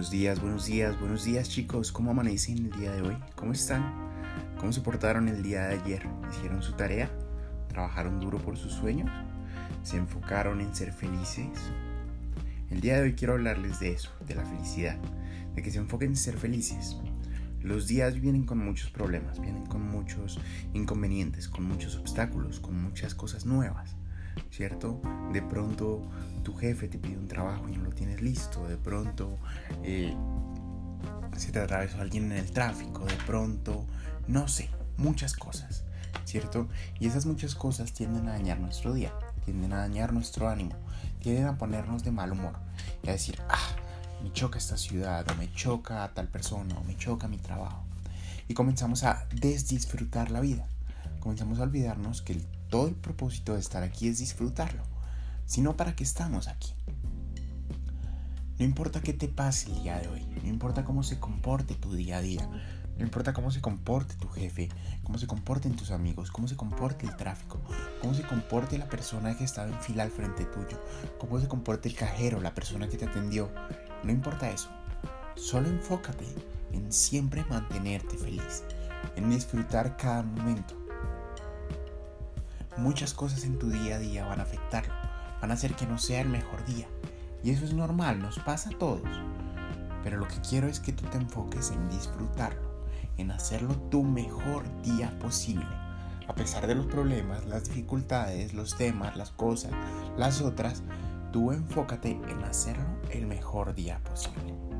Buenos días, buenos días, buenos días chicos. ¿Cómo amanecen el día de hoy? ¿Cómo están? ¿Cómo se portaron el día de ayer? ¿Hicieron su tarea? ¿Trabajaron duro por sus sueños? ¿Se enfocaron en ser felices? El día de hoy quiero hablarles de eso, de la felicidad, de que se enfoquen en ser felices. Los días vienen con muchos problemas, vienen con muchos inconvenientes, con muchos obstáculos, con muchas cosas nuevas. ¿cierto? De pronto tu jefe te pide un trabajo y no lo tienes listo, de pronto eh, se te atravesó alguien en el tráfico, de pronto, no sé, muchas cosas, ¿cierto? Y esas muchas cosas tienden a dañar nuestro día, tienden a dañar nuestro ánimo, tienden a ponernos de mal humor y a decir, ah, me choca esta ciudad, o me choca a tal persona, o me choca mi trabajo. Y comenzamos a desdisfrutar la vida. Comenzamos a olvidarnos que el todo el propósito de estar aquí es disfrutarlo, sino para qué estamos aquí. No importa qué te pase el día de hoy, no importa cómo se comporte tu día a día, no importa cómo se comporte tu jefe, cómo se comporten tus amigos, cómo se comporte el tráfico, cómo se comporte la persona que estaba en fila al frente tuyo, cómo se comporte el cajero, la persona que te atendió. No importa eso. Solo enfócate en siempre mantenerte feliz, en disfrutar cada momento, muchas cosas en tu día a día van a afectarlo, van a hacer que no sea el mejor día. Y eso es normal, nos pasa a todos. Pero lo que quiero es que tú te enfoques en disfrutarlo, en hacerlo tu mejor día posible. A pesar de los problemas, las dificultades, los temas, las cosas, las otras, tú enfócate en hacerlo el mejor día posible.